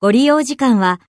ご利用時間は